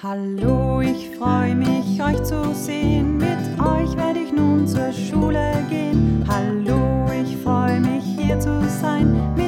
Hallo, ich freue mich, euch zu sehen. Mit euch werde ich nun zur Schule gehen. Hallo, ich freue mich, hier zu sein. Mit